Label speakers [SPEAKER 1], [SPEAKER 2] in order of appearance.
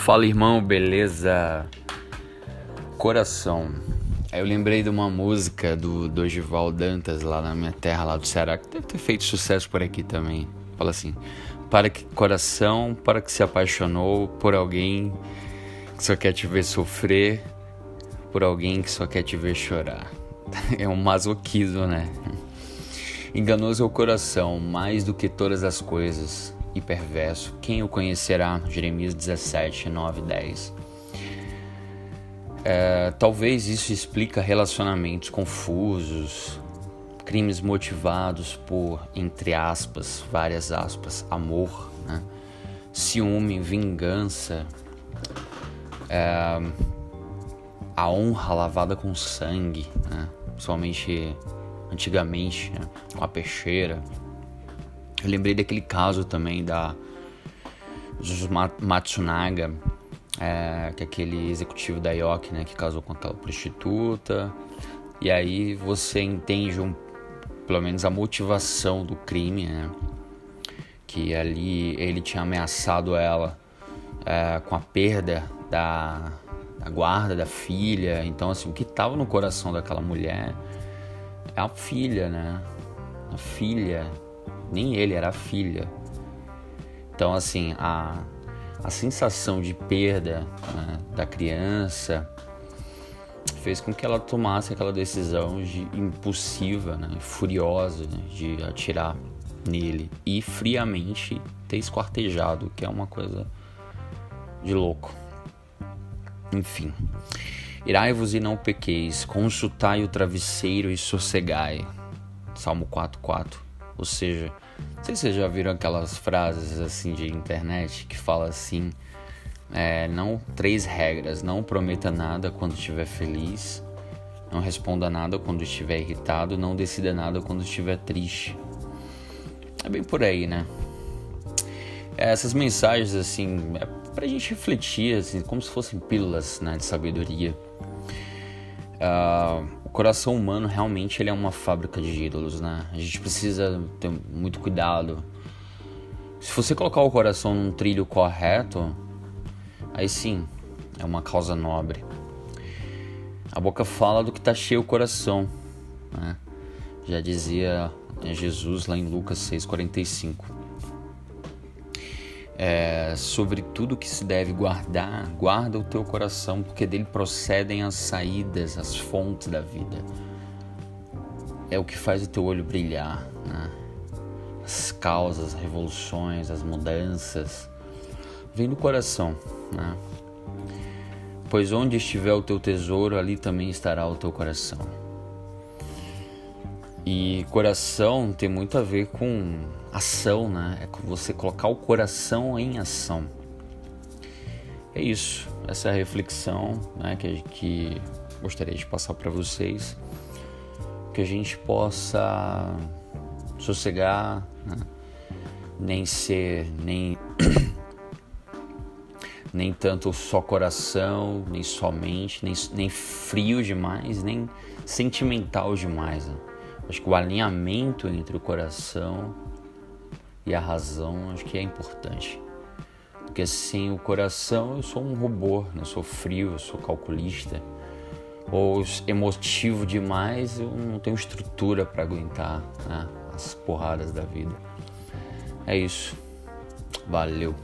[SPEAKER 1] Fala irmão, beleza? Coração. Eu lembrei de uma música do Dorival Dantas lá na minha terra, lá do Ceará, que deve ter feito sucesso por aqui também. Fala assim: Para que coração, para que se apaixonou por alguém que só quer te ver sofrer, por alguém que só quer te ver chorar. É um masoquismo, né? Enganoso é o coração, mais do que todas as coisas e perverso. Quem o conhecerá? Jeremias 17, 9 10. É, talvez isso explica relacionamentos confusos, crimes motivados por, entre aspas, várias aspas, amor, né? ciúme, vingança, é, a honra lavada com sangue, né? Antigamente, né? com a peixeira, eu lembrei daquele caso também da Matsunaga, é, que é aquele executivo da IOC, né, que casou com aquela prostituta. E aí você entende um, pelo menos a motivação do crime, né? Que ali ele tinha ameaçado ela é, com a perda da, da guarda da filha. Então, assim, o que estava no coração daquela mulher a filha, né? A filha nem ele, era a filha. Então, assim, a, a sensação de perda né, da criança fez com que ela tomasse aquela decisão de impulsiva, né, furiosa, né, de atirar nele e friamente ter esquartejado, que é uma coisa de louco. Enfim. Irai-vos e não pequeis, consultai o travesseiro e sossegai. Salmo 4:4. Ou seja, não sei se vocês já viram aquelas frases assim de internet que fala assim: é, não três regras, não prometa nada quando estiver feliz, não responda nada quando estiver irritado, não decida nada quando estiver triste. É bem por aí, né? Essas mensagens assim, é pra gente refletir assim, como se fossem pílulas né, de sabedoria. Uh, o coração humano realmente ele é uma fábrica de ídolos, né? A gente precisa ter muito cuidado. Se você colocar o coração num trilho correto, aí sim, é uma causa nobre. A boca fala do que está cheio o coração, né? Já dizia Jesus lá em Lucas 6,45 é, sobre tudo que se deve guardar, guarda o teu coração, porque dele procedem as saídas, as fontes da vida. É o que faz o teu olho brilhar, né? As causas, as revoluções, as mudanças, vem do coração, né? Pois onde estiver o teu tesouro, ali também estará o teu coração. E coração tem muito a ver com ação, né? É você colocar o coração em ação. É isso, essa é a reflexão né, que, que gostaria de passar para vocês. Que a gente possa sossegar, né? nem ser nem, nem tanto só coração, nem somente, nem, nem frio demais, nem sentimental demais. Né? Acho que o alinhamento entre o coração e a razão acho que é importante. Porque sem o coração eu sou um robô, né? eu sou frio, eu sou calculista. Ou emotivo demais, eu não tenho estrutura para aguentar né? as porradas da vida. É isso. Valeu.